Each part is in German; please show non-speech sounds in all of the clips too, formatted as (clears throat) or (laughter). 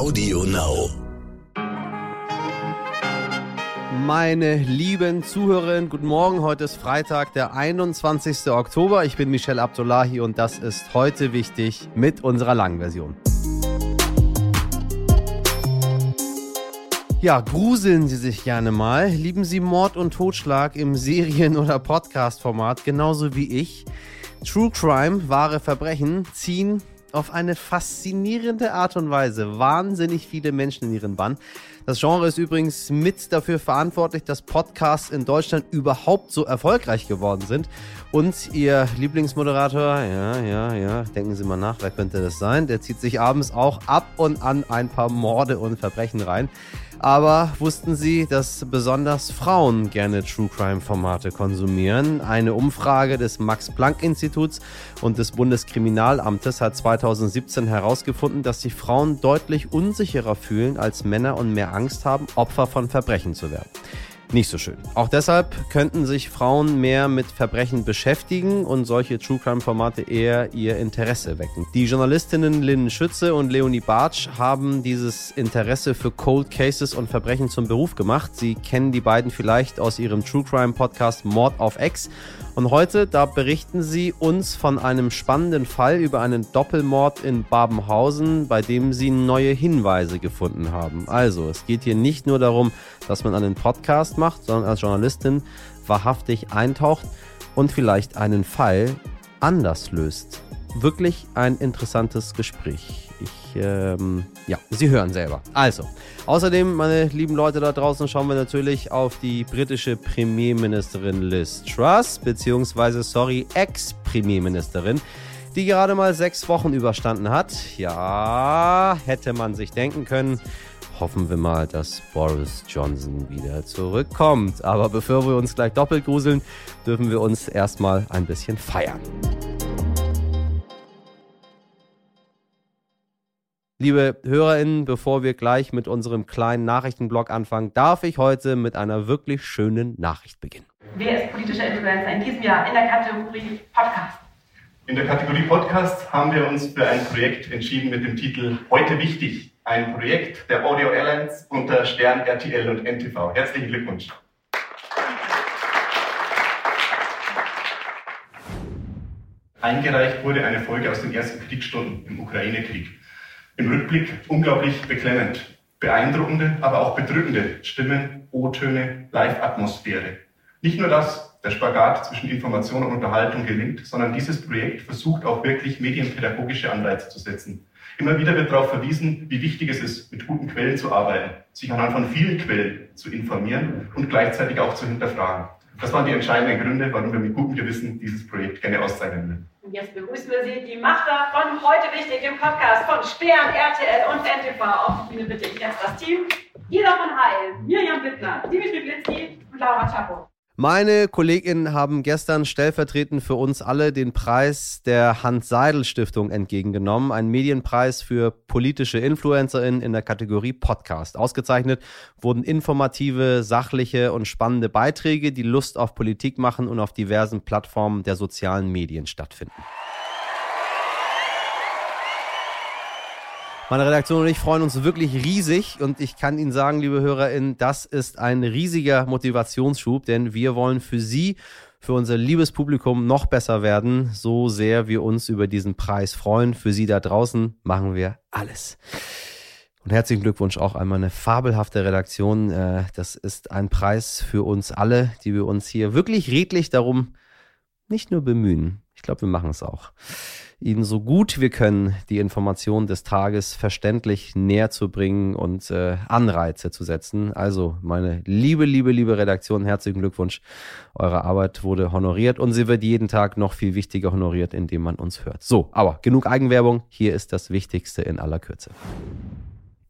Audio Now. Meine lieben Zuhörerinnen, guten Morgen. Heute ist Freitag, der 21. Oktober. Ich bin Michel Abdullahi und das ist heute wichtig mit unserer langen Version. Ja, gruseln Sie sich gerne mal. Lieben Sie Mord und Totschlag im Serien- oder Podcast-Format, genauso wie ich. True Crime, wahre Verbrechen, ziehen auf eine faszinierende Art und Weise wahnsinnig viele Menschen in ihren Bann. Das Genre ist übrigens mit dafür verantwortlich, dass Podcasts in Deutschland überhaupt so erfolgreich geworden sind. Und ihr Lieblingsmoderator, ja, ja, ja, denken Sie mal nach, wer könnte das sein? Der zieht sich abends auch ab und an ein paar Morde und Verbrechen rein. Aber wussten Sie, dass besonders Frauen gerne True Crime Formate konsumieren? Eine Umfrage des Max Planck Instituts und des Bundeskriminalamtes hat 2017 herausgefunden, dass sich Frauen deutlich unsicherer fühlen als Männer und mehr Angst haben, Opfer von Verbrechen zu werden nicht so schön. Auch deshalb könnten sich Frauen mehr mit Verbrechen beschäftigen und solche True Crime Formate eher ihr Interesse wecken. Die Journalistinnen Lynn Schütze und Leonie Bartsch haben dieses Interesse für Cold Cases und Verbrechen zum Beruf gemacht. Sie kennen die beiden vielleicht aus ihrem True Crime Podcast Mord auf Ex und heute, da berichten sie uns von einem spannenden Fall über einen Doppelmord in Babenhausen, bei dem sie neue Hinweise gefunden haben. Also, es geht hier nicht nur darum, dass man einen Podcast macht, sondern als Journalistin wahrhaftig eintaucht und vielleicht einen Fall anders löst. Wirklich ein interessantes Gespräch. Ich, ähm, ja, Sie hören selber. Also, außerdem, meine lieben Leute da draußen, schauen wir natürlich auf die britische Premierministerin Liz Truss, beziehungsweise, sorry, Ex-Premierministerin, die gerade mal sechs Wochen überstanden hat. Ja, hätte man sich denken können. Hoffen wir mal, dass Boris Johnson wieder zurückkommt. Aber bevor wir uns gleich doppelt gruseln, dürfen wir uns erstmal ein bisschen feiern. Liebe HörerInnen, bevor wir gleich mit unserem kleinen Nachrichtenblock anfangen, darf ich heute mit einer wirklich schönen Nachricht beginnen. Wer ist politischer Influencer in diesem Jahr in der Kategorie Podcast? In der Kategorie Podcast haben wir uns für ein Projekt entschieden mit dem Titel Heute wichtig. Ein Projekt der Audio Airlines unter Stern, RTL und NTV. Herzlichen Glückwunsch. Eingereicht wurde eine Folge aus den ersten Kriegsstunden im Ukraine-Krieg. Im Rückblick unglaublich beklemmend, beeindruckende, aber auch bedrückende Stimmen, O-Töne, Live-Atmosphäre. Nicht nur das, der Spagat zwischen Information und Unterhaltung gelingt, sondern dieses Projekt versucht auch wirklich medienpädagogische Anreize zu setzen. Immer wieder wird darauf verwiesen, wie wichtig es ist, mit guten Quellen zu arbeiten, sich anhand von vielen Quellen zu informieren und gleichzeitig auch zu hinterfragen. Das waren die entscheidenden Gründe, warum wir mit gutem Gewissen dieses Projekt gerne auszeichnen würden. Und jetzt begrüßen wir Sie, die Macher von Heute Wichtig, dem Podcast von Stern, RTL und NTV. Auf die Bühne bitte ich jetzt das Team. Ida von Heil, Mirjam Wittner, Dimitri Blitzki und Laura Chapo. Meine KollegInnen haben gestern stellvertretend für uns alle den Preis der Hans-Seidel-Stiftung entgegengenommen. Ein Medienpreis für politische InfluencerInnen in der Kategorie Podcast. Ausgezeichnet wurden informative, sachliche und spannende Beiträge, die Lust auf Politik machen und auf diversen Plattformen der sozialen Medien stattfinden. Meine Redaktion und ich freuen uns wirklich riesig und ich kann Ihnen sagen, liebe HörerInnen, das ist ein riesiger Motivationsschub, denn wir wollen für Sie, für unser liebes Publikum noch besser werden, so sehr wir uns über diesen Preis freuen. Für Sie da draußen machen wir alles. Und herzlichen Glückwunsch auch einmal eine fabelhafte Redaktion. Äh, das ist ein Preis für uns alle, die wir uns hier wirklich redlich darum nicht nur bemühen. Ich glaube, wir machen es auch. Ihnen so gut wir können die Informationen des Tages verständlich näher zu bringen und äh, Anreize zu setzen. Also meine liebe, liebe, liebe Redaktion, herzlichen Glückwunsch. Eure Arbeit wurde honoriert und sie wird jeden Tag noch viel wichtiger honoriert, indem man uns hört. So, aber genug Eigenwerbung. Hier ist das Wichtigste in aller Kürze.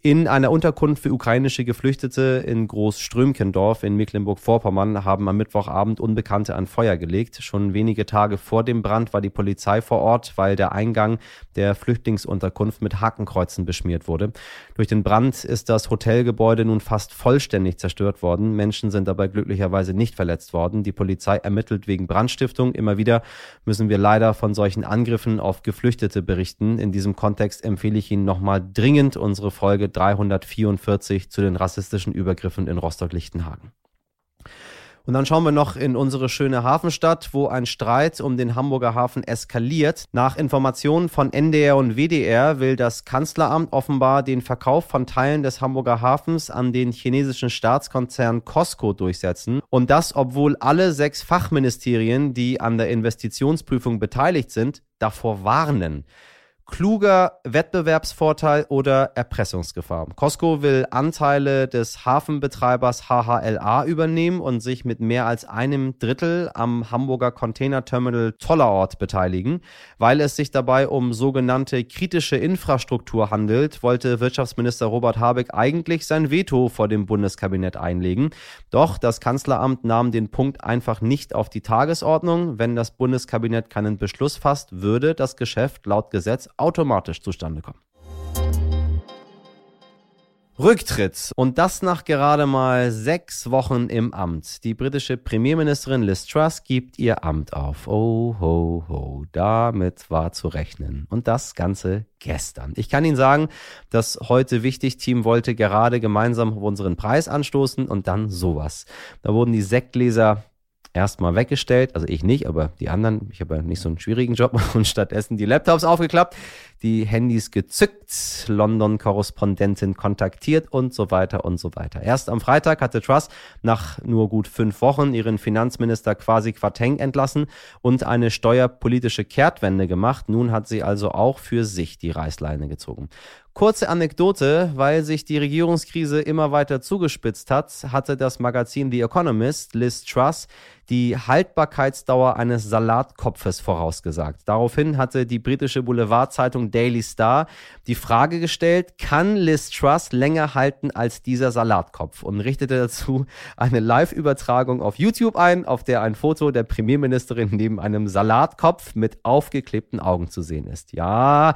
In einer Unterkunft für ukrainische Geflüchtete in Großströmkendorf in Mecklenburg-Vorpommern haben am Mittwochabend Unbekannte ein Feuer gelegt. Schon wenige Tage vor dem Brand war die Polizei vor Ort, weil der Eingang der Flüchtlingsunterkunft mit Hakenkreuzen beschmiert wurde. Durch den Brand ist das Hotelgebäude nun fast vollständig zerstört worden. Menschen sind dabei glücklicherweise nicht verletzt worden. Die Polizei ermittelt wegen Brandstiftung. Immer wieder müssen wir leider von solchen Angriffen auf Geflüchtete berichten. In diesem Kontext empfehle ich Ihnen nochmal dringend unsere Folge Folge 344 zu den rassistischen Übergriffen in Rostock-Lichtenhagen. Und dann schauen wir noch in unsere schöne Hafenstadt, wo ein Streit um den Hamburger Hafen eskaliert. Nach Informationen von NDR und WDR will das Kanzleramt offenbar den Verkauf von Teilen des Hamburger Hafens an den chinesischen Staatskonzern Costco durchsetzen. Und das, obwohl alle sechs Fachministerien, die an der Investitionsprüfung beteiligt sind, davor warnen kluger Wettbewerbsvorteil oder Erpressungsgefahr. Costco will Anteile des Hafenbetreibers HHLA übernehmen und sich mit mehr als einem Drittel am Hamburger Containerterminal Tollerort beteiligen. Weil es sich dabei um sogenannte kritische Infrastruktur handelt, wollte Wirtschaftsminister Robert Habeck eigentlich sein Veto vor dem Bundeskabinett einlegen. Doch das Kanzleramt nahm den Punkt einfach nicht auf die Tagesordnung. Wenn das Bundeskabinett keinen Beschluss fasst, würde das Geschäft laut Gesetz automatisch zustande kommen. Rücktritt. Und das nach gerade mal sechs Wochen im Amt. Die britische Premierministerin Liz Truss gibt ihr Amt auf. Oh, ho, ho. Damit war zu rechnen. Und das Ganze gestern. Ich kann Ihnen sagen, das heute wichtig Team wollte gerade gemeinsam unseren Preis anstoßen und dann sowas. Da wurden die Sektgläser erstmal weggestellt, also ich nicht, aber die anderen, ich habe ja nicht so einen schwierigen Job (laughs) und stattdessen die Laptops aufgeklappt, die Handys gezückt, London-Korrespondentin kontaktiert und so weiter und so weiter. Erst am Freitag hatte Truss nach nur gut fünf Wochen ihren Finanzminister quasi Quateng entlassen und eine steuerpolitische Kehrtwende gemacht. Nun hat sie also auch für sich die Reißleine gezogen. Kurze Anekdote, weil sich die Regierungskrise immer weiter zugespitzt hat, hatte das Magazin The Economist Liz Truss die Haltbarkeitsdauer eines Salatkopfes vorausgesagt. Daraufhin hatte die britische Boulevardzeitung Daily Star die Frage gestellt, kann Liz Truss länger halten als dieser Salatkopf und richtete dazu eine Live-Übertragung auf YouTube ein, auf der ein Foto der Premierministerin neben einem Salatkopf mit aufgeklebten Augen zu sehen ist. Ja,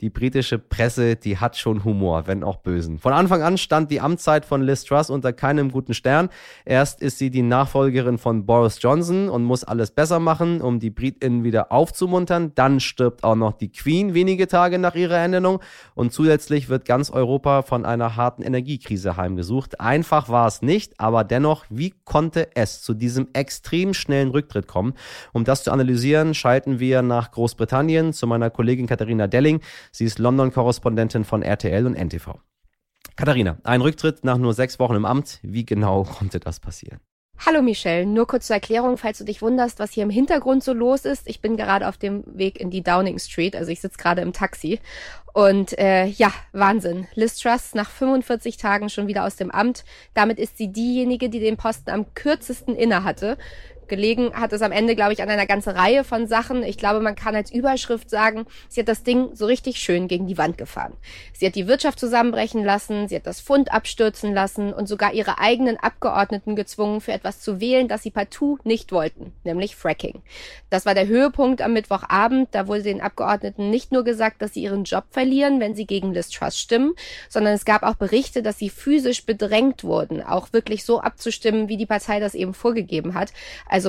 die britische Presse, die hat schon Humor, wenn auch bösen. Von Anfang an stand die Amtszeit von Liz Truss unter keinem guten Stern. Erst ist sie die Nachfolgerin von Boris Johnson und muss alles besser machen, um die BritInnen wieder aufzumuntern. Dann stirbt auch noch die Queen wenige Tage nach ihrer Ernennung und zusätzlich wird ganz Europa von einer harten Energiekrise heimgesucht. Einfach war es nicht, aber dennoch, wie konnte es zu diesem extrem schnellen Rücktritt kommen? Um das zu analysieren, schalten wir nach Großbritannien zu meiner Kollegin Katharina Delling. Sie ist London-Korrespondentin von RTL und NTV. Katharina, ein Rücktritt nach nur sechs Wochen im Amt. Wie genau (laughs) konnte das passieren? Hallo Michelle, nur kurz zur Erklärung, falls du dich wunderst, was hier im Hintergrund so los ist. Ich bin gerade auf dem Weg in die Downing Street, also ich sitze gerade im Taxi. Und äh, ja, Wahnsinn. Liz Truss nach 45 Tagen schon wieder aus dem Amt. Damit ist sie diejenige, die den Posten am kürzesten inne hatte. Gelegen hat es am Ende, glaube ich, an einer ganzen Reihe von Sachen. Ich glaube, man kann als Überschrift sagen, sie hat das Ding so richtig schön gegen die Wand gefahren. Sie hat die Wirtschaft zusammenbrechen lassen, sie hat das Pfund abstürzen lassen und sogar ihre eigenen Abgeordneten gezwungen, für etwas zu wählen, das sie partout nicht wollten, nämlich Fracking. Das war der Höhepunkt am Mittwochabend. Da wurde den Abgeordneten nicht nur gesagt, dass sie ihren Job verlieren, wenn sie gegen Liz Truss stimmen, sondern es gab auch Berichte, dass sie physisch bedrängt wurden, auch wirklich so abzustimmen, wie die Partei das eben vorgegeben hat.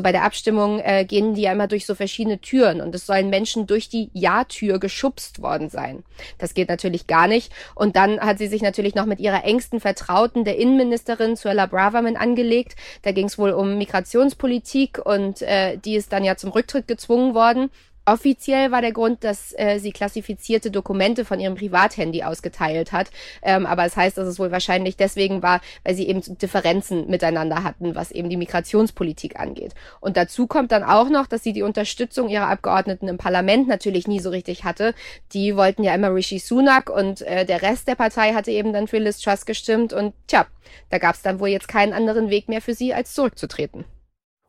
Bei der Abstimmung äh, gehen die ja immer durch so verschiedene Türen und es sollen Menschen durch die Ja-Tür geschubst worden sein. Das geht natürlich gar nicht. Und dann hat sie sich natürlich noch mit ihrer engsten Vertrauten, der Innenministerin Suella Braverman, angelegt. Da ging es wohl um Migrationspolitik und äh, die ist dann ja zum Rücktritt gezwungen worden. Offiziell war der Grund, dass äh, sie klassifizierte Dokumente von ihrem Privathandy ausgeteilt hat. Ähm, aber es heißt, dass es wohl wahrscheinlich deswegen war, weil sie eben Differenzen miteinander hatten, was eben die Migrationspolitik angeht. Und dazu kommt dann auch noch, dass sie die Unterstützung ihrer Abgeordneten im Parlament natürlich nie so richtig hatte. Die wollten ja immer Rishi Sunak und äh, der Rest der Partei hatte eben dann für Liz Truss gestimmt. Und tja, da gab es dann wohl jetzt keinen anderen Weg mehr für sie, als zurückzutreten.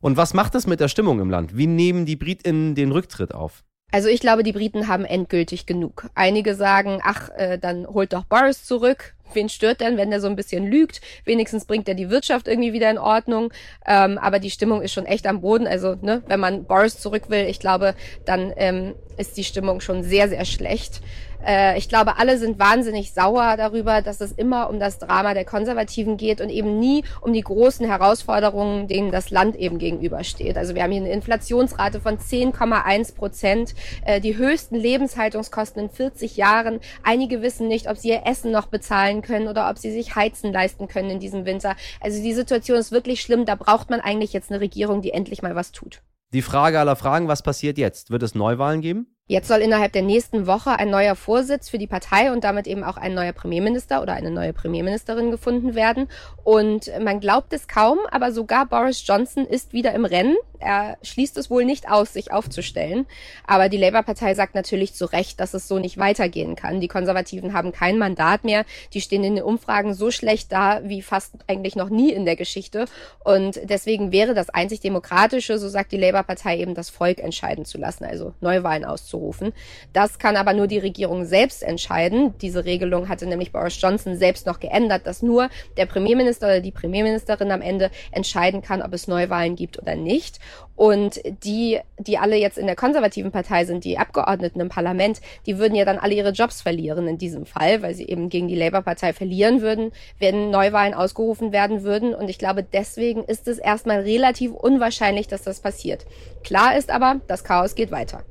Und was macht das mit der Stimmung im Land? Wie nehmen die BritInnen den Rücktritt auf? Also ich glaube, die Briten haben endgültig genug. Einige sagen, ach, äh, dann holt doch Boris zurück. Wen stört denn, wenn der so ein bisschen lügt? Wenigstens bringt er die Wirtschaft irgendwie wieder in Ordnung. Ähm, aber die Stimmung ist schon echt am Boden. Also, ne, wenn man Boris zurück will, ich glaube, dann ähm, ist die Stimmung schon sehr, sehr schlecht. Äh, ich glaube, alle sind wahnsinnig sauer darüber, dass es immer um das Drama der Konservativen geht und eben nie um die großen Herausforderungen, denen das Land eben gegenübersteht. Also wir haben hier eine Inflationsrate von 10,1 Prozent, äh, die höchsten Lebenshaltungskosten in 40 Jahren. Einige wissen nicht, ob sie ihr Essen noch bezahlen können oder ob sie sich Heizen leisten können in diesem Winter. Also die Situation ist wirklich schlimm. Da braucht man eigentlich jetzt eine Regierung, die endlich mal was tut. Die Frage aller Fragen, was passiert jetzt? Wird es Neuwahlen geben? Jetzt soll innerhalb der nächsten Woche ein neuer Vorsitz für die Partei und damit eben auch ein neuer Premierminister oder eine neue Premierministerin gefunden werden. Und man glaubt es kaum, aber sogar Boris Johnson ist wieder im Rennen. Er schließt es wohl nicht aus, sich aufzustellen. Aber die Labour-Partei sagt natürlich zu Recht, dass es so nicht weitergehen kann. Die Konservativen haben kein Mandat mehr. Die stehen in den Umfragen so schlecht da wie fast eigentlich noch nie in der Geschichte. Und deswegen wäre das einzig Demokratische, so sagt die Labour-Partei, eben das Volk entscheiden zu lassen, also Neuwahlen auszurufen. Das kann aber nur die Regierung selbst entscheiden. Diese Regelung hatte nämlich Boris Johnson selbst noch geändert, dass nur der Premierminister oder die Premierministerin am Ende entscheiden kann, ob es Neuwahlen gibt oder nicht. Und die, die alle jetzt in der konservativen Partei sind, die Abgeordneten im Parlament, die würden ja dann alle ihre Jobs verlieren in diesem Fall, weil sie eben gegen die Labour-Partei verlieren würden, wenn Neuwahlen ausgerufen werden würden. Und ich glaube, deswegen ist es erstmal relativ unwahrscheinlich, dass das passiert. Klar ist aber, das Chaos geht weiter.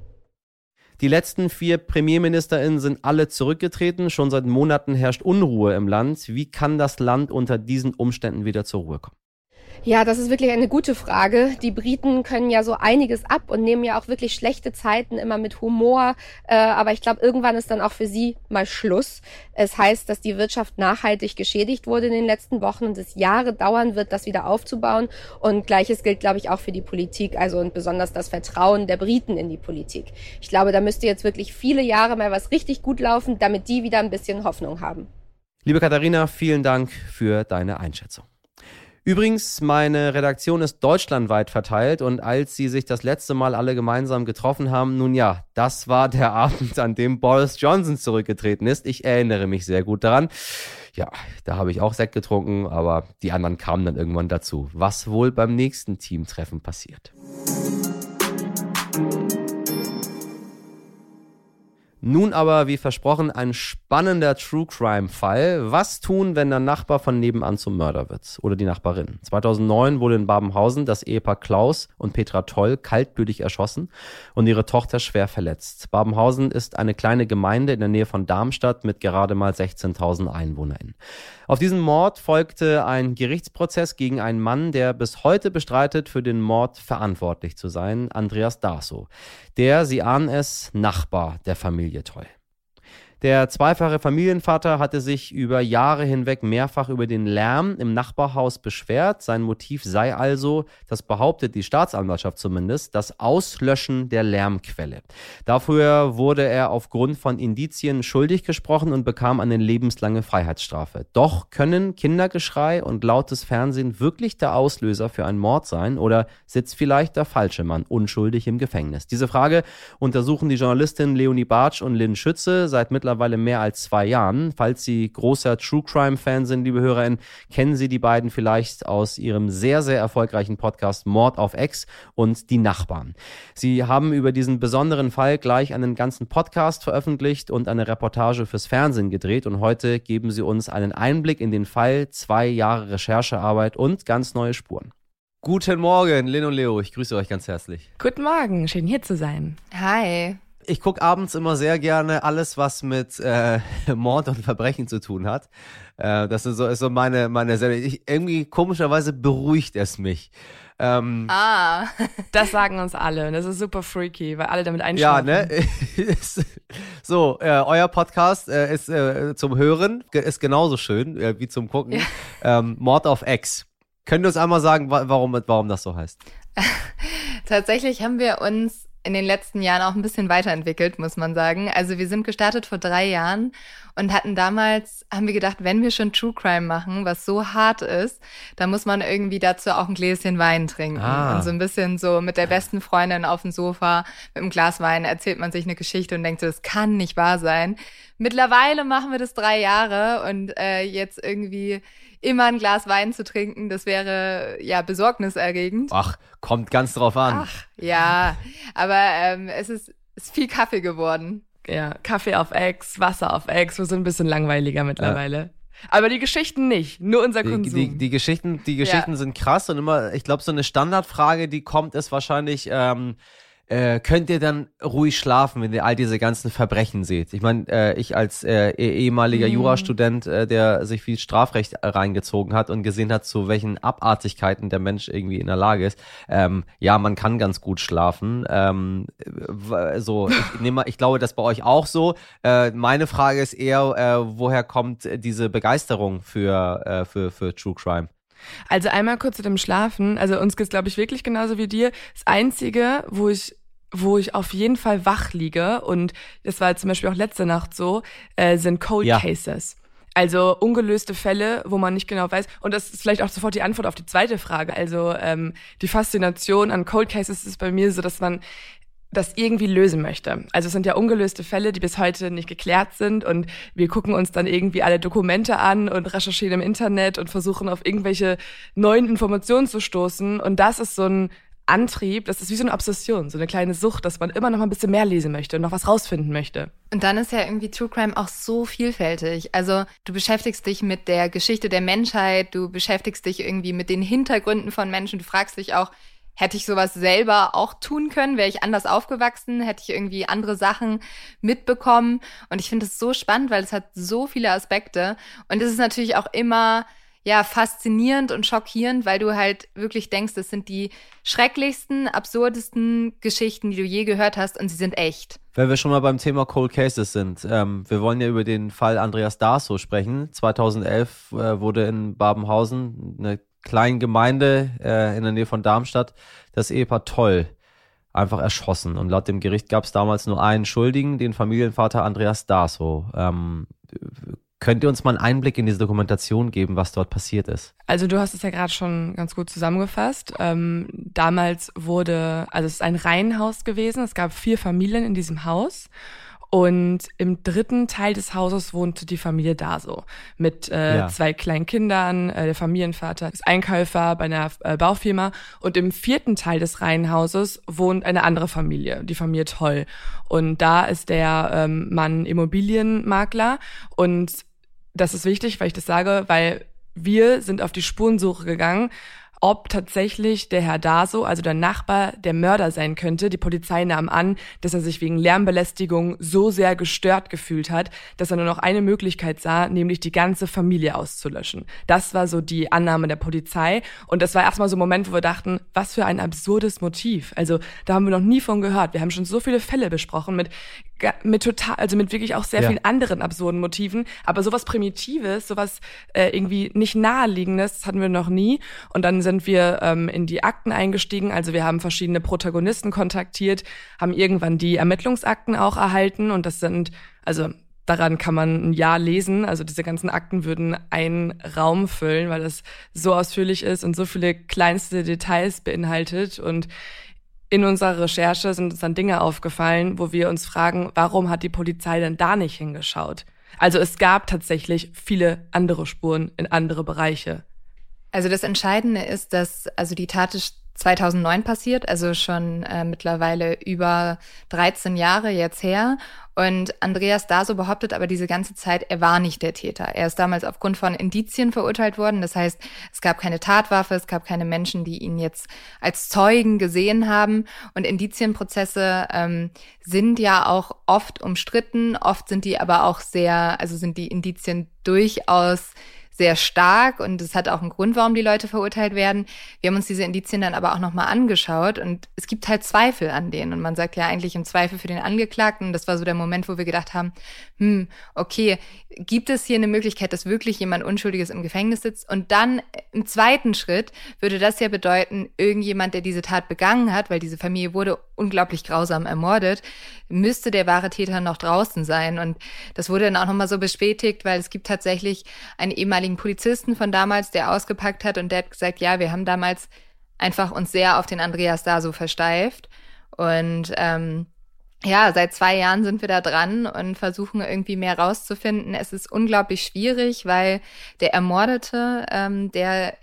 Die letzten vier PremierministerInnen sind alle zurückgetreten. Schon seit Monaten herrscht Unruhe im Land. Wie kann das Land unter diesen Umständen wieder zur Ruhe kommen? Ja, das ist wirklich eine gute Frage. Die Briten können ja so einiges ab und nehmen ja auch wirklich schlechte Zeiten immer mit Humor. Äh, aber ich glaube, irgendwann ist dann auch für sie mal Schluss. Es heißt, dass die Wirtschaft nachhaltig geschädigt wurde in den letzten Wochen und es Jahre dauern wird, das wieder aufzubauen. Und gleiches gilt, glaube ich, auch für die Politik, also und besonders das Vertrauen der Briten in die Politik. Ich glaube, da müsste jetzt wirklich viele Jahre mal was richtig gut laufen, damit die wieder ein bisschen Hoffnung haben. Liebe Katharina, vielen Dank für deine Einschätzung. Übrigens, meine Redaktion ist deutschlandweit verteilt und als sie sich das letzte Mal alle gemeinsam getroffen haben, nun ja, das war der (laughs) Abend, an dem Boris Johnson zurückgetreten ist. Ich erinnere mich sehr gut daran. Ja, da habe ich auch Sekt getrunken, aber die anderen kamen dann irgendwann dazu. Was wohl beim nächsten Teamtreffen passiert. Nun aber, wie versprochen, ein spannender True Crime Fall. Was tun, wenn der Nachbar von nebenan zum Mörder wird? Oder die Nachbarin? 2009 wurde in Babenhausen das Ehepaar Klaus und Petra Toll kaltblütig erschossen und ihre Tochter schwer verletzt. Babenhausen ist eine kleine Gemeinde in der Nähe von Darmstadt mit gerade mal 16.000 Einwohnern. Auf diesen Mord folgte ein Gerichtsprozess gegen einen Mann, der bis heute bestreitet, für den Mord verantwortlich zu sein, Andreas Darso. Der, Sie ahnen es, Nachbar der Familie Toll. Der zweifache Familienvater hatte sich über Jahre hinweg mehrfach über den Lärm im Nachbarhaus beschwert. Sein Motiv sei also, das behauptet die Staatsanwaltschaft zumindest, das Auslöschen der Lärmquelle. Dafür wurde er aufgrund von Indizien schuldig gesprochen und bekam eine lebenslange Freiheitsstrafe. Doch können Kindergeschrei und lautes Fernsehen wirklich der Auslöser für einen Mord sein oder sitzt vielleicht der falsche Mann unschuldig im Gefängnis? Diese Frage untersuchen die Journalistinnen Leonie Bartsch und Lynn Schütze seit mittlerweile mittlerweile mehr als zwei Jahren. Falls Sie großer True Crime Fan sind, liebe HörerInnen, kennen Sie die beiden vielleicht aus ihrem sehr, sehr erfolgreichen Podcast Mord auf Ex und Die Nachbarn. Sie haben über diesen besonderen Fall gleich einen ganzen Podcast veröffentlicht und eine Reportage fürs Fernsehen gedreht und heute geben Sie uns einen Einblick in den Fall, zwei Jahre Recherchearbeit und ganz neue Spuren. Guten Morgen, Lin und Leo. Ich grüße euch ganz herzlich. Guten Morgen, schön hier zu sein. Hi ich gucke abends immer sehr gerne alles, was mit äh, (laughs) Mord und Verbrechen zu tun hat. Äh, das ist so, ist so meine, meine Serie. Ich, irgendwie komischerweise beruhigt es mich. Ähm, ah, (laughs) das sagen uns alle. Das ist super freaky, weil alle damit einschlafen. Ja, ne? (laughs) so, äh, euer Podcast äh, ist äh, zum Hören, ist genauso schön äh, wie zum Gucken. Ja. Ähm, Mord auf Ex. Könnt ihr uns einmal sagen, warum, warum das so heißt? Tatsächlich haben wir uns in den letzten Jahren auch ein bisschen weiterentwickelt, muss man sagen. Also wir sind gestartet vor drei Jahren und hatten damals, haben wir gedacht, wenn wir schon True Crime machen, was so hart ist, dann muss man irgendwie dazu auch ein Gläschen Wein trinken. Ah. Und so ein bisschen so mit der besten Freundin auf dem Sofa mit einem Glas Wein erzählt man sich eine Geschichte und denkt so, das kann nicht wahr sein. Mittlerweile machen wir das drei Jahre und äh, jetzt irgendwie immer ein Glas Wein zu trinken, das wäre ja besorgniserregend. Ach, kommt ganz drauf an. Ach, ja, aber ähm, es ist, ist viel Kaffee geworden Ja, Kaffee auf Ex, Wasser auf Ex, wir sind ein bisschen langweiliger mittlerweile. Ja. Aber die Geschichten nicht, nur unser Konsum. Die, die, die Geschichten, die Geschichten ja. sind krass und immer, ich glaube, so eine Standardfrage, die kommt, ist wahrscheinlich, ähm, äh, könnt ihr dann ruhig schlafen, wenn ihr all diese ganzen Verbrechen seht? Ich meine, äh, ich als äh, eh, ehemaliger mhm. Jurastudent, äh, der sich viel Strafrecht reingezogen hat und gesehen hat, zu welchen Abartigkeiten der Mensch irgendwie in der Lage ist. Ähm, ja, man kann ganz gut schlafen. Ähm, so, (laughs) ich, nehme, ich glaube, das bei euch auch so. Äh, meine Frage ist eher, äh, woher kommt diese Begeisterung für, äh, für, für True Crime? Also einmal kurz zu dem Schlafen. Also uns geht's, glaube ich, wirklich genauso wie dir. Das Einzige, wo ich wo ich auf jeden Fall wach liege, und das war zum Beispiel auch letzte Nacht so, äh, sind Cold ja. Cases. Also ungelöste Fälle, wo man nicht genau weiß. Und das ist vielleicht auch sofort die Antwort auf die zweite Frage. Also ähm, die Faszination an Cold Cases ist bei mir so, dass man das irgendwie lösen möchte. Also es sind ja ungelöste Fälle, die bis heute nicht geklärt sind und wir gucken uns dann irgendwie alle Dokumente an und recherchieren im Internet und versuchen auf irgendwelche neuen Informationen zu stoßen und das ist so ein Antrieb, das ist wie so eine Obsession, so eine kleine Sucht, dass man immer noch mal ein bisschen mehr lesen möchte und noch was rausfinden möchte. Und dann ist ja irgendwie True Crime auch so vielfältig. Also du beschäftigst dich mit der Geschichte der Menschheit, du beschäftigst dich irgendwie mit den Hintergründen von Menschen, du fragst dich auch, Hätte ich sowas selber auch tun können? Wäre ich anders aufgewachsen? Hätte ich irgendwie andere Sachen mitbekommen? Und ich finde es so spannend, weil es hat so viele Aspekte. Und es ist natürlich auch immer ja faszinierend und schockierend, weil du halt wirklich denkst, das sind die schrecklichsten, absurdesten Geschichten, die du je gehört hast und sie sind echt. Wenn wir schon mal beim Thema Cold Cases sind, ähm, wir wollen ja über den Fall Andreas Darso sprechen. 2011 äh, wurde in Babenhausen eine kleinen Gemeinde äh, in der Nähe von Darmstadt das Ehepaar Toll einfach erschossen. Und laut dem Gericht gab es damals nur einen Schuldigen, den Familienvater Andreas Darso. Ähm, Könnt ihr uns mal einen Einblick in diese Dokumentation geben, was dort passiert ist? Also du hast es ja gerade schon ganz gut zusammengefasst. Ähm, damals wurde, also es ist ein Reihenhaus gewesen. Es gab vier Familien in diesem Haus und im dritten Teil des Hauses wohnte die Familie da so mit äh, ja. zwei kleinen Kindern. Äh, der Familienvater ist Einkäufer bei einer äh, Baufirma. Und im vierten Teil des Reihenhauses wohnt eine andere Familie, die Familie Toll. Und da ist der ähm, Mann Immobilienmakler. Und das ist wichtig, weil ich das sage, weil wir sind auf die Spurensuche gegangen ob tatsächlich der Herr Daso, also der Nachbar, der Mörder sein könnte. Die Polizei nahm an, dass er sich wegen Lärmbelästigung so sehr gestört gefühlt hat, dass er nur noch eine Möglichkeit sah, nämlich die ganze Familie auszulöschen. Das war so die Annahme der Polizei. Und das war erstmal so ein Moment, wo wir dachten, was für ein absurdes Motiv. Also da haben wir noch nie von gehört. Wir haben schon so viele Fälle besprochen mit mit total, also mit wirklich auch sehr ja. vielen anderen absurden Motiven, aber sowas Primitives, sowas äh, irgendwie nicht naheliegendes, das hatten wir noch nie. Und dann sind wir ähm, in die Akten eingestiegen, also wir haben verschiedene Protagonisten kontaktiert, haben irgendwann die Ermittlungsakten auch erhalten und das sind, also daran kann man ein Jahr lesen. Also diese ganzen Akten würden einen Raum füllen, weil das so ausführlich ist und so viele kleinste Details beinhaltet und in unserer Recherche sind uns dann Dinge aufgefallen, wo wir uns fragen, warum hat die Polizei denn da nicht hingeschaut? Also es gab tatsächlich viele andere Spuren in andere Bereiche. Also das Entscheidende ist, dass also die Tat ist 2009 passiert, also schon äh, mittlerweile über 13 Jahre jetzt her. Und Andreas Daso behauptet aber diese ganze Zeit, er war nicht der Täter. Er ist damals aufgrund von Indizien verurteilt worden. Das heißt, es gab keine Tatwaffe, es gab keine Menschen, die ihn jetzt als Zeugen gesehen haben. Und Indizienprozesse ähm, sind ja auch oft umstritten. Oft sind die aber auch sehr, also sind die Indizien durchaus sehr stark und es hat auch einen Grund, warum die Leute verurteilt werden. Wir haben uns diese Indizien dann aber auch nochmal angeschaut und es gibt halt Zweifel an denen und man sagt ja eigentlich im Zweifel für den Angeklagten. Das war so der Moment, wo wir gedacht haben, hm, okay, gibt es hier eine Möglichkeit, dass wirklich jemand Unschuldiges im Gefängnis sitzt? Und dann im zweiten Schritt würde das ja bedeuten, irgendjemand, der diese Tat begangen hat, weil diese Familie wurde unglaublich grausam ermordet, müsste der wahre Täter noch draußen sein. Und das wurde dann auch nochmal so bestätigt, weil es gibt tatsächlich einen ehemaligen Polizisten von damals, der ausgepackt hat und der hat gesagt, ja, wir haben damals einfach uns sehr auf den Andreas da so versteift. Und ähm, ja, seit zwei Jahren sind wir da dran und versuchen irgendwie mehr rauszufinden. Es ist unglaublich schwierig, weil der Ermordete, ähm, der,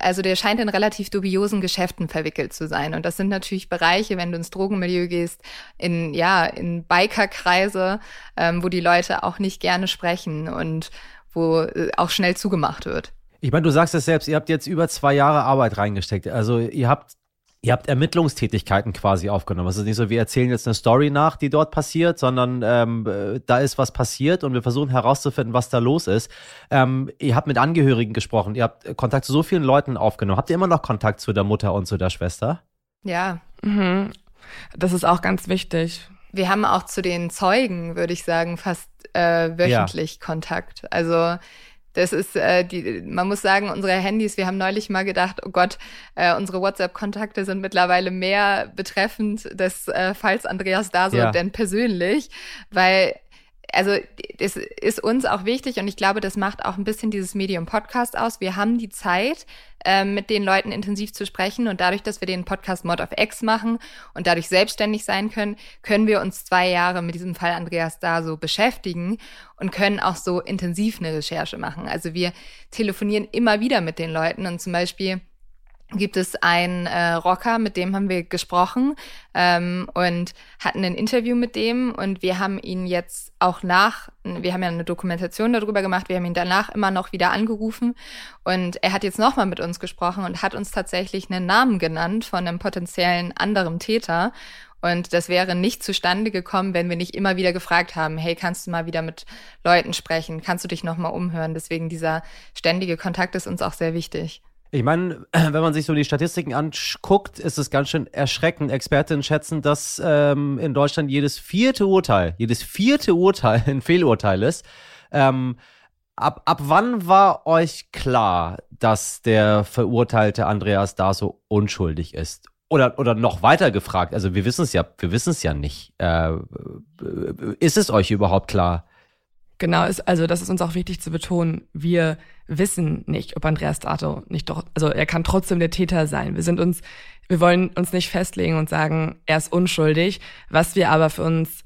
also der scheint in relativ dubiosen Geschäften verwickelt zu sein. Und das sind natürlich Bereiche, wenn du ins Drogenmilieu gehst, in, ja, in Bikerkreise, ähm, wo die Leute auch nicht gerne sprechen und wo äh, auch schnell zugemacht wird. Ich meine, du sagst es selbst, ihr habt jetzt über zwei Jahre Arbeit reingesteckt. Also ihr habt Ihr habt Ermittlungstätigkeiten quasi aufgenommen. Es ist nicht so, wir erzählen jetzt eine Story nach, die dort passiert, sondern ähm, da ist was passiert und wir versuchen herauszufinden, was da los ist. Ähm, ihr habt mit Angehörigen gesprochen, ihr habt Kontakt zu so vielen Leuten aufgenommen. Habt ihr immer noch Kontakt zu der Mutter und zu der Schwester? Ja. Mhm. Das ist auch ganz wichtig. Wir haben auch zu den Zeugen, würde ich sagen, fast äh, wöchentlich ja. Kontakt. Also das ist, äh, die, man muss sagen, unsere Handys, wir haben neulich mal gedacht, oh Gott, äh, unsere WhatsApp-Kontakte sind mittlerweile mehr betreffend des äh, Falls Andreas Daso ja. denn persönlich, weil also es ist uns auch wichtig und ich glaube, das macht auch ein bisschen dieses Medium Podcast aus. Wir haben die Zeit, äh, mit den Leuten intensiv zu sprechen und dadurch, dass wir den Podcast Mod of X machen und dadurch selbstständig sein können, können wir uns zwei Jahre mit diesem Fall Andreas da so beschäftigen und können auch so intensiv eine Recherche machen. Also wir telefonieren immer wieder mit den Leuten und zum Beispiel gibt es einen äh, Rocker, mit dem haben wir gesprochen ähm, und hatten ein Interview mit dem und wir haben ihn jetzt auch nach, wir haben ja eine Dokumentation darüber gemacht, wir haben ihn danach immer noch wieder angerufen und er hat jetzt nochmal mit uns gesprochen und hat uns tatsächlich einen Namen genannt von einem potenziellen anderen Täter und das wäre nicht zustande gekommen, wenn wir nicht immer wieder gefragt haben, hey, kannst du mal wieder mit Leuten sprechen? Kannst du dich nochmal umhören? Deswegen dieser ständige Kontakt ist uns auch sehr wichtig. Ich meine, (clears throat) wenn man sich so die Statistiken anguckt, ist es ganz schön erschreckend. Expertinnen schätzen, dass ähm, in Deutschland jedes vierte Urteil, jedes vierte Urteil ein Fehlurteil ist. Ähm, ab, ab wann war euch klar, dass der verurteilte Andreas da so unschuldig ist? Oder, oder noch weiter gefragt, also wir wissen es ja, wir wissen es ja nicht. Äh, ist es euch überhaupt klar? Genau, ist, also das ist uns auch wichtig zu betonen. Wir wissen nicht, ob Andreas Dato nicht doch, also er kann trotzdem der Täter sein. Wir sind uns, wir wollen uns nicht festlegen und sagen, er ist unschuldig. Was wir aber für uns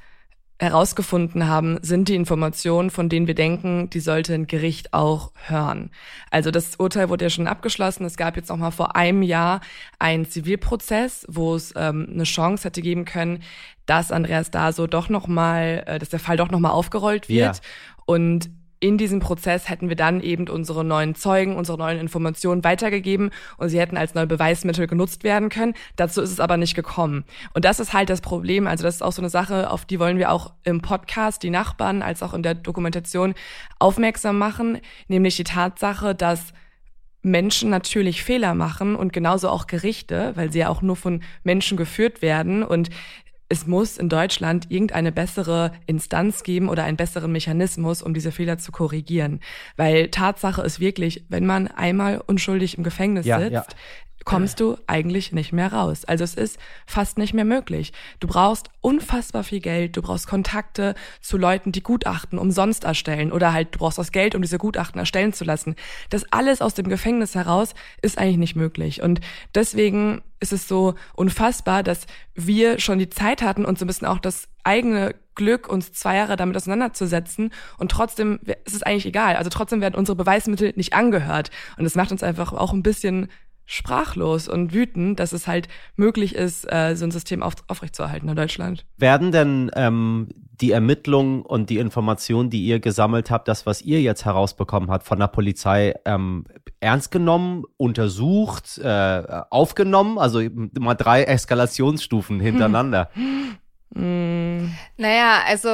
herausgefunden haben, sind die Informationen, von denen wir denken, die sollte ein Gericht auch hören. Also das Urteil wurde ja schon abgeschlossen. Es gab jetzt noch mal vor einem Jahr einen Zivilprozess, wo es ähm, eine Chance hätte geben können, dass Andreas Daso doch noch mal, äh, dass der Fall doch noch mal aufgerollt wird. Ja. Und in diesem Prozess hätten wir dann eben unsere neuen Zeugen, unsere neuen Informationen weitergegeben und sie hätten als neue Beweismittel genutzt werden können. Dazu ist es aber nicht gekommen. Und das ist halt das Problem. Also das ist auch so eine Sache, auf die wollen wir auch im Podcast die Nachbarn als auch in der Dokumentation aufmerksam machen, nämlich die Tatsache, dass Menschen natürlich Fehler machen und genauso auch Gerichte, weil sie ja auch nur von Menschen geführt werden und es muss in Deutschland irgendeine bessere Instanz geben oder einen besseren Mechanismus, um diese Fehler zu korrigieren. Weil Tatsache ist wirklich, wenn man einmal unschuldig im Gefängnis ja, sitzt, ja kommst du eigentlich nicht mehr raus. Also es ist fast nicht mehr möglich. Du brauchst unfassbar viel Geld, du brauchst Kontakte zu Leuten, die Gutachten umsonst erstellen oder halt du brauchst das Geld, um diese Gutachten erstellen zu lassen. Das alles aus dem Gefängnis heraus ist eigentlich nicht möglich. Und deswegen ist es so unfassbar, dass wir schon die Zeit hatten und so ein bisschen auch das eigene Glück, uns zwei Jahre damit auseinanderzusetzen und trotzdem ist es eigentlich egal. Also trotzdem werden unsere Beweismittel nicht angehört. Und das macht uns einfach auch ein bisschen sprachlos und wütend, dass es halt möglich ist, äh, so ein System auf, aufrechtzuerhalten in Deutschland. Werden denn ähm, die Ermittlungen und die Informationen, die ihr gesammelt habt, das, was ihr jetzt herausbekommen habt von der Polizei, ähm, ernst genommen, untersucht, äh, aufgenommen? Also mal drei Eskalationsstufen hintereinander. (laughs) Mm. Naja, also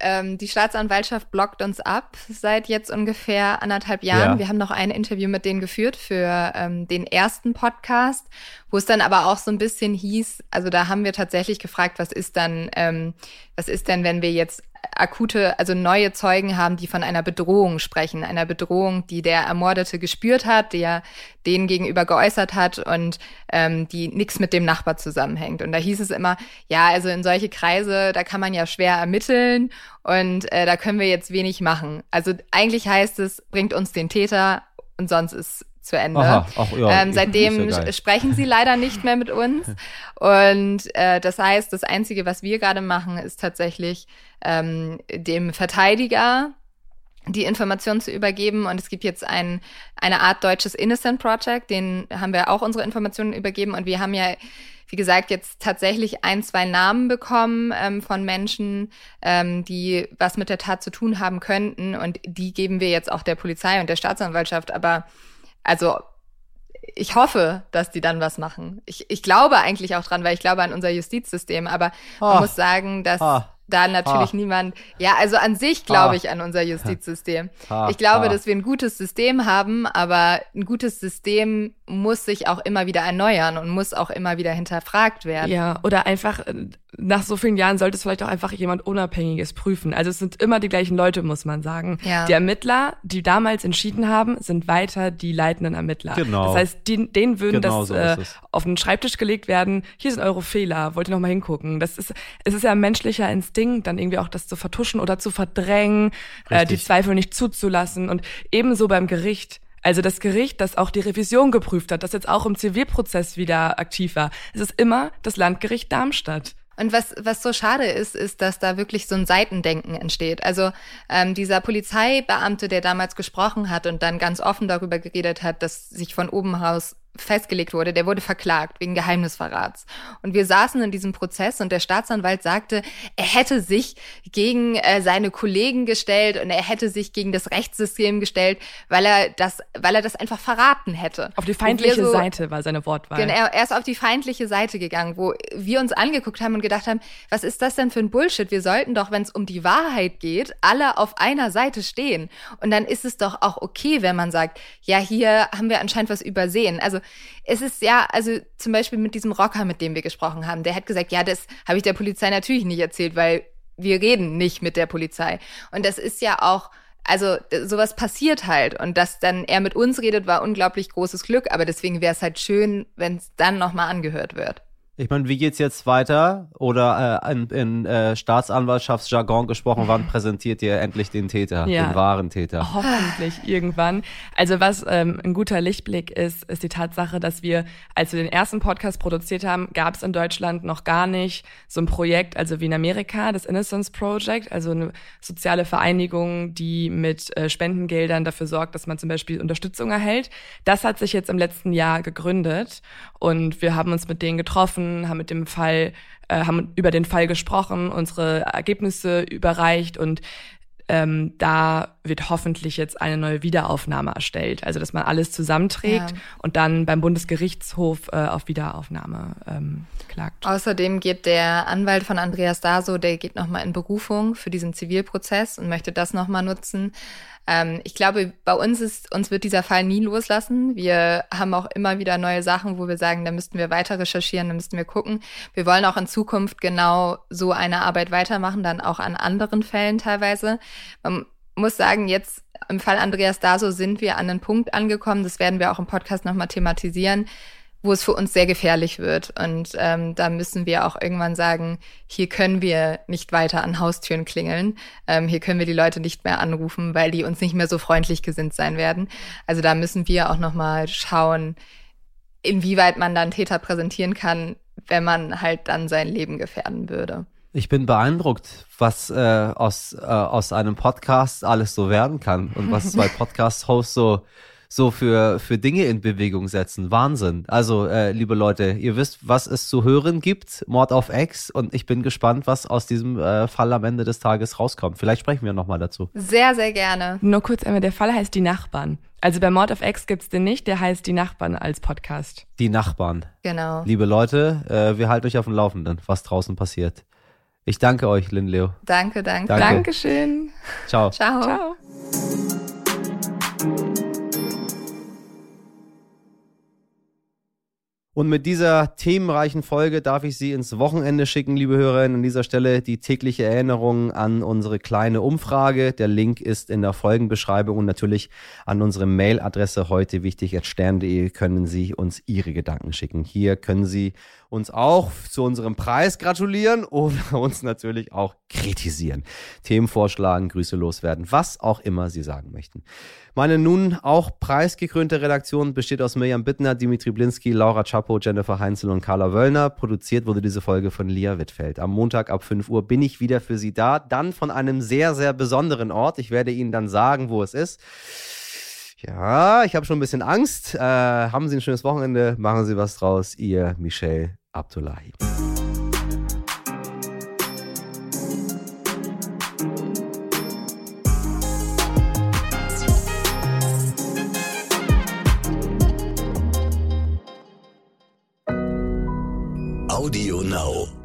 ähm, die Staatsanwaltschaft blockt uns ab seit jetzt ungefähr anderthalb Jahren. Ja. Wir haben noch ein Interview mit denen geführt für ähm, den ersten Podcast, wo es dann aber auch so ein bisschen hieß, also da haben wir tatsächlich gefragt, was ist dann, ähm, was ist denn, wenn wir jetzt akute, also neue Zeugen haben, die von einer Bedrohung sprechen, einer Bedrohung, die der Ermordete gespürt hat, die er denen gegenüber geäußert hat und ähm, die nichts mit dem Nachbar zusammenhängt. Und da hieß es immer, ja, also in solche Kreise, da kann man ja schwer ermitteln und äh, da können wir jetzt wenig machen. Also eigentlich heißt es, bringt uns den Täter und sonst ist zu Ende. Aha, ach, ja, ähm, seitdem ja sprechen sie leider nicht mehr mit uns. Und äh, das heißt, das Einzige, was wir gerade machen, ist tatsächlich ähm, dem Verteidiger die Informationen zu übergeben. Und es gibt jetzt ein, eine Art deutsches Innocent Project, den haben wir auch unsere Informationen übergeben. Und wir haben ja, wie gesagt, jetzt tatsächlich ein, zwei Namen bekommen ähm, von Menschen, ähm, die was mit der Tat zu tun haben könnten. Und die geben wir jetzt auch der Polizei und der Staatsanwaltschaft. Aber also ich hoffe, dass die dann was machen. Ich, ich glaube eigentlich auch dran, weil ich glaube an unser Justizsystem. Aber man oh. muss sagen, dass oh da natürlich ha. niemand. Ja, also an sich glaube ich an unser Justizsystem. Ich glaube, dass wir ein gutes System haben, aber ein gutes System muss sich auch immer wieder erneuern und muss auch immer wieder hinterfragt werden. Ja, oder einfach äh, nach so vielen Jahren sollte es vielleicht auch einfach jemand Unabhängiges prüfen. Also es sind immer die gleichen Leute, muss man sagen. Ja. Die Ermittler, die damals entschieden haben, sind weiter die leitenden Ermittler. Genau. Das heißt, die, denen würden genau das so äh, auf den Schreibtisch gelegt werden. Hier sind eure Fehler. Wollt ihr noch mal hingucken? Das ist, es ist ja ein menschlicher Instinkt, dann irgendwie auch das zu vertuschen oder zu verdrängen, äh, die Zweifel nicht zuzulassen und ebenso beim Gericht. Also das Gericht, das auch die Revision geprüft hat, das jetzt auch im Zivilprozess wieder aktiv war. Es ist immer das Landgericht Darmstadt. Und was, was so schade ist, ist, dass da wirklich so ein Seitendenken entsteht. Also ähm, dieser Polizeibeamte, der damals gesprochen hat und dann ganz offen darüber geredet hat, dass sich von oben raus festgelegt wurde, der wurde verklagt wegen Geheimnisverrats. Und wir saßen in diesem Prozess und der Staatsanwalt sagte, er hätte sich gegen äh, seine Kollegen gestellt und er hätte sich gegen das Rechtssystem gestellt, weil er das, weil er das einfach verraten hätte. Auf die feindliche so, Seite war seine Wortwahl. Genau, er ist auf die feindliche Seite gegangen, wo wir uns angeguckt haben und gedacht haben, was ist das denn für ein Bullshit? Wir sollten doch, wenn es um die Wahrheit geht, alle auf einer Seite stehen. Und dann ist es doch auch okay, wenn man sagt, ja, hier haben wir anscheinend was übersehen. Also es ist ja, also zum Beispiel mit diesem Rocker, mit dem wir gesprochen haben, der hat gesagt, ja, das habe ich der Polizei natürlich nicht erzählt, weil wir reden nicht mit der Polizei. Und das ist ja auch, also sowas passiert halt. Und dass dann er mit uns redet, war unglaublich großes Glück. Aber deswegen wäre es halt schön, wenn es dann nochmal angehört wird. Ich meine, wie geht's jetzt weiter? Oder äh, in, in äh, Staatsanwaltschaftsjargon gesprochen, wann (laughs) präsentiert ihr endlich den Täter, ja, den wahren Täter? Hoffentlich irgendwann. Also was ähm, ein guter Lichtblick ist, ist die Tatsache, dass wir, als wir den ersten Podcast produziert haben, gab es in Deutschland noch gar nicht so ein Projekt, also wie in Amerika, das Innocence Project, also eine soziale Vereinigung, die mit äh, Spendengeldern dafür sorgt, dass man zum Beispiel Unterstützung erhält. Das hat sich jetzt im letzten Jahr gegründet und wir haben uns mit denen getroffen haben mit dem Fall, äh, haben über den Fall gesprochen, unsere Ergebnisse überreicht und ähm, da wird hoffentlich jetzt eine neue Wiederaufnahme erstellt. Also dass man alles zusammenträgt ja. und dann beim Bundesgerichtshof äh, auf Wiederaufnahme ähm, klagt. Außerdem geht der Anwalt von Andreas Daso, der geht nochmal in Berufung für diesen Zivilprozess und möchte das nochmal nutzen. Ähm, ich glaube, bei uns ist, uns wird dieser Fall nie loslassen. Wir haben auch immer wieder neue Sachen, wo wir sagen, da müssten wir weiter recherchieren, da müssten wir gucken. Wir wollen auch in Zukunft genau so eine Arbeit weitermachen, dann auch an anderen Fällen teilweise. Man muss sagen, jetzt im Fall Andreas Daso sind wir an einen Punkt angekommen, das werden wir auch im Podcast nochmal thematisieren, wo es für uns sehr gefährlich wird. Und ähm, da müssen wir auch irgendwann sagen, hier können wir nicht weiter an Haustüren klingeln. Ähm, hier können wir die Leute nicht mehr anrufen, weil die uns nicht mehr so freundlich gesinnt sein werden. Also da müssen wir auch nochmal schauen, inwieweit man dann Täter präsentieren kann, wenn man halt dann sein Leben gefährden würde. Ich bin beeindruckt, was äh, aus, äh, aus einem Podcast alles so werden kann und was zwei (laughs) Podcast-Hosts so so für, für Dinge in Bewegung setzen. Wahnsinn. Also, äh, liebe Leute, ihr wisst, was es zu hören gibt. Mord auf Ex. Und ich bin gespannt, was aus diesem äh, Fall am Ende des Tages rauskommt. Vielleicht sprechen wir nochmal dazu. Sehr, sehr gerne. Nur kurz einmal, der Fall heißt Die Nachbarn. Also bei Mord of X gibt's den nicht, der heißt Die Nachbarn als Podcast. Die Nachbarn. Genau. Liebe Leute, äh, wir halten euch auf dem Laufenden, was draußen passiert. Ich danke euch, Lin Leo. Danke, danke. danke. Dankeschön. Ciao. Ciao. Ciao. Und mit dieser themenreichen Folge darf ich Sie ins Wochenende schicken, liebe Hörerinnen. An dieser Stelle die tägliche Erinnerung an unsere kleine Umfrage. Der Link ist in der Folgenbeschreibung und natürlich an unsere Mailadresse heute wichtig stern.de können Sie uns Ihre Gedanken schicken. Hier können Sie uns auch zu unserem Preis gratulieren oder (laughs) uns natürlich auch kritisieren. Themen vorschlagen, Grüße loswerden, was auch immer Sie sagen möchten. Meine nun auch preisgekrönte Redaktion besteht aus Mirjam Bittner, Dimitri Blinski, Laura Chapo, Jennifer Heinzel und Carla Wöllner. Produziert wurde diese Folge von Lia Wittfeld. Am Montag ab 5 Uhr bin ich wieder für Sie da, dann von einem sehr, sehr besonderen Ort. Ich werde Ihnen dann sagen, wo es ist. Ja, ich habe schon ein bisschen Angst. Äh, haben Sie ein schönes Wochenende, machen Sie was draus. Ihr Michel Abdullahi. Audio Now.